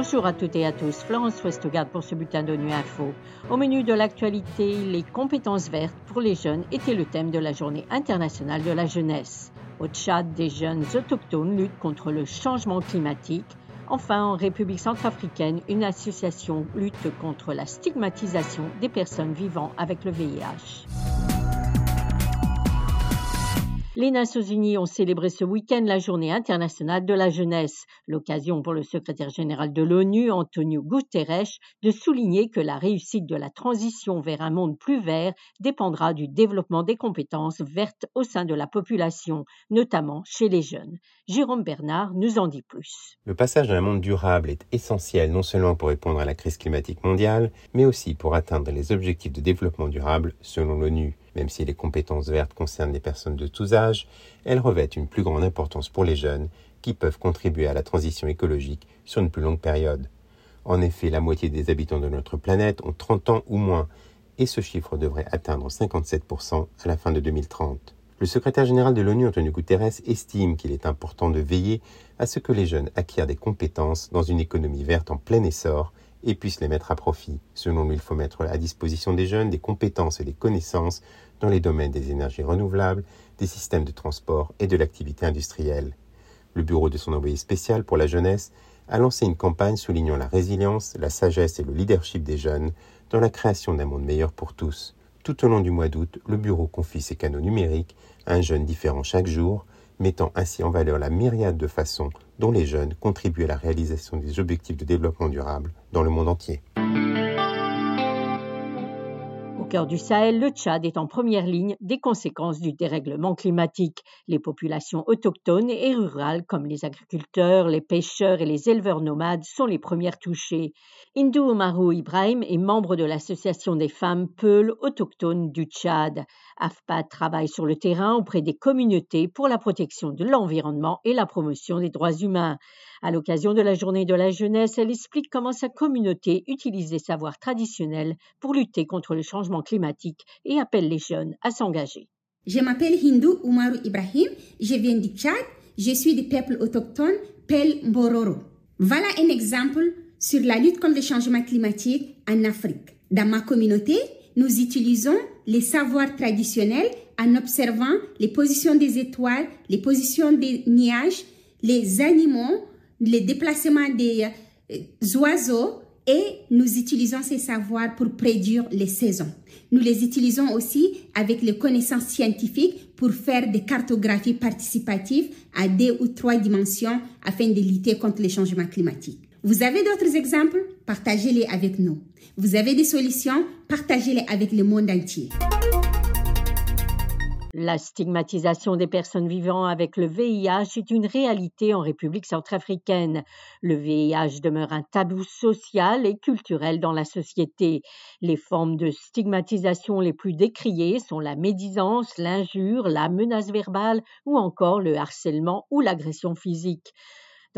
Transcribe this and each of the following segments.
Bonjour à toutes et à tous. Florence Westgard pour ce bulletin de Nuit Info. Au menu de l'actualité, les compétences vertes pour les jeunes étaient le thème de la Journée internationale de la jeunesse. Au Tchad, des jeunes autochtones luttent contre le changement climatique. Enfin, en République centrafricaine, une association lutte contre la stigmatisation des personnes vivant avec le VIH. Les Nations Unies ont célébré ce week-end la Journée internationale de la jeunesse, l'occasion pour le secrétaire général de l'ONU, Antonio Guterres, de souligner que la réussite de la transition vers un monde plus vert dépendra du développement des compétences vertes au sein de la population, notamment chez les jeunes. Jérôme Bernard nous en dit plus. Le passage à un monde durable est essentiel non seulement pour répondre à la crise climatique mondiale, mais aussi pour atteindre les objectifs de développement durable selon l'ONU. Même si les compétences vertes concernent les personnes de tous âges, elles revêtent une plus grande importance pour les jeunes qui peuvent contribuer à la transition écologique sur une plus longue période. En effet, la moitié des habitants de notre planète ont 30 ans ou moins, et ce chiffre devrait atteindre 57% à la fin de 2030. Le secrétaire général de l'ONU, Antonio Guterres, estime qu'il est important de veiller à ce que les jeunes acquièrent des compétences dans une économie verte en plein essor et puissent les mettre à profit. Selon lui, il faut mettre à disposition des jeunes des compétences et des connaissances dans les domaines des énergies renouvelables, des systèmes de transport et de l'activité industrielle. Le bureau de son envoyé spécial pour la jeunesse a lancé une campagne soulignant la résilience, la sagesse et le leadership des jeunes dans la création d'un monde meilleur pour tous. Tout au long du mois d'août, le bureau confie ses canaux numériques à un jeune différent chaque jour, mettant ainsi en valeur la myriade de façons dont les jeunes contribuent à la réalisation des objectifs de développement durable dans le monde entier cœur du Sahel, le Tchad est en première ligne des conséquences du dérèglement climatique. Les populations autochtones et rurales, comme les agriculteurs, les pêcheurs et les éleveurs nomades, sont les premières touchées. Hindou Omarou Ibrahim est membre de l'association des femmes Peuls autochtones du Tchad. AFPA travaille sur le terrain auprès des communautés pour la protection de l'environnement et la promotion des droits humains. À l'occasion de la journée de la jeunesse, elle explique comment sa communauté utilise les savoirs traditionnels pour lutter contre le changement climatique et appelle les jeunes à s'engager. Je m'appelle Hindou Oumarou Ibrahim, je viens du Tchad, je suis du peuple autochtone Pel Mbororo. Voilà un exemple sur la lutte contre le changement climatique en Afrique. Dans ma communauté, nous utilisons les savoirs traditionnels en observant les positions des étoiles, les positions des nuages, les animaux, les déplacements des euh, oiseaux et nous utilisons ces savoirs pour prédire les saisons. Nous les utilisons aussi avec les connaissances scientifiques pour faire des cartographies participatives à deux ou trois dimensions afin de lutter contre les changements climatiques. Vous avez d'autres exemples? Partagez-les avec nous. Vous avez des solutions? Partagez-les avec le monde entier. La stigmatisation des personnes vivant avec le VIH est une réalité en République centrafricaine. Le VIH demeure un tabou social et culturel dans la société. Les formes de stigmatisation les plus décriées sont la médisance, l'injure, la menace verbale ou encore le harcèlement ou l'agression physique.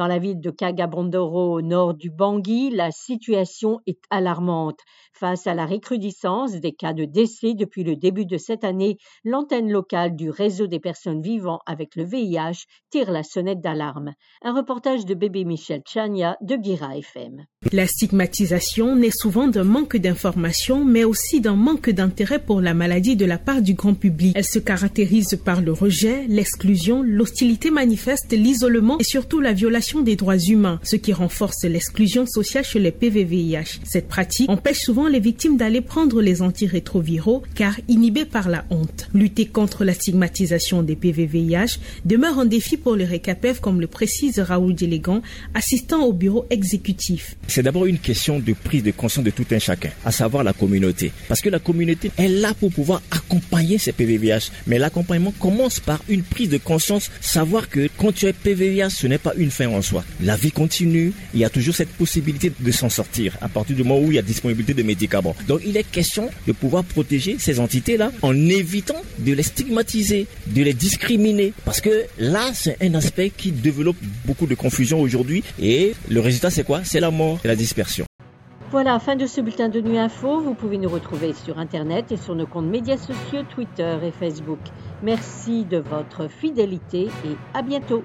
Dans la ville de Kagabondoro, au nord du Bangui, la situation est alarmante. Face à la recrudescence des cas de décès depuis le début de cette année, l'antenne locale du réseau des personnes vivant avec le VIH tire la sonnette d'alarme. Un reportage de bébé Michel Chania de Guira FM. La stigmatisation naît souvent d'un manque d'information, mais aussi d'un manque d'intérêt pour la maladie de la part du grand public. Elle se caractérise par le rejet, l'exclusion, l'hostilité manifeste, l'isolement et surtout la violation des droits humains, ce qui renforce l'exclusion sociale chez les PVVIH. Cette pratique empêche souvent les victimes d'aller prendre les antirétroviraux car inhibées par la honte. Lutter contre la stigmatisation des PVVIH demeure un défi pour les RECAPEF comme le précise Raoul Délégant, assistant au bureau exécutif. C'est d'abord une question de prise de conscience de tout un chacun, à savoir la communauté. Parce que la communauté est là pour pouvoir accompagner ces PVVH. Mais l'accompagnement commence par une prise de conscience, savoir que quand tu es PVVH, ce n'est pas une fin en soi. La vie continue, il y a toujours cette possibilité de s'en sortir à partir du moment où il y a disponibilité de médicaments. Donc il est question de pouvoir protéger ces entités-là en évitant de les stigmatiser, de les discriminer. Parce que là, c'est un aspect qui développe beaucoup de confusion aujourd'hui et le résultat c'est quoi? C'est la mort et la dispersion. Voilà, fin de ce bulletin de nuit info. Vous pouvez nous retrouver sur Internet et sur nos comptes médias sociaux Twitter et Facebook. Merci de votre fidélité et à bientôt.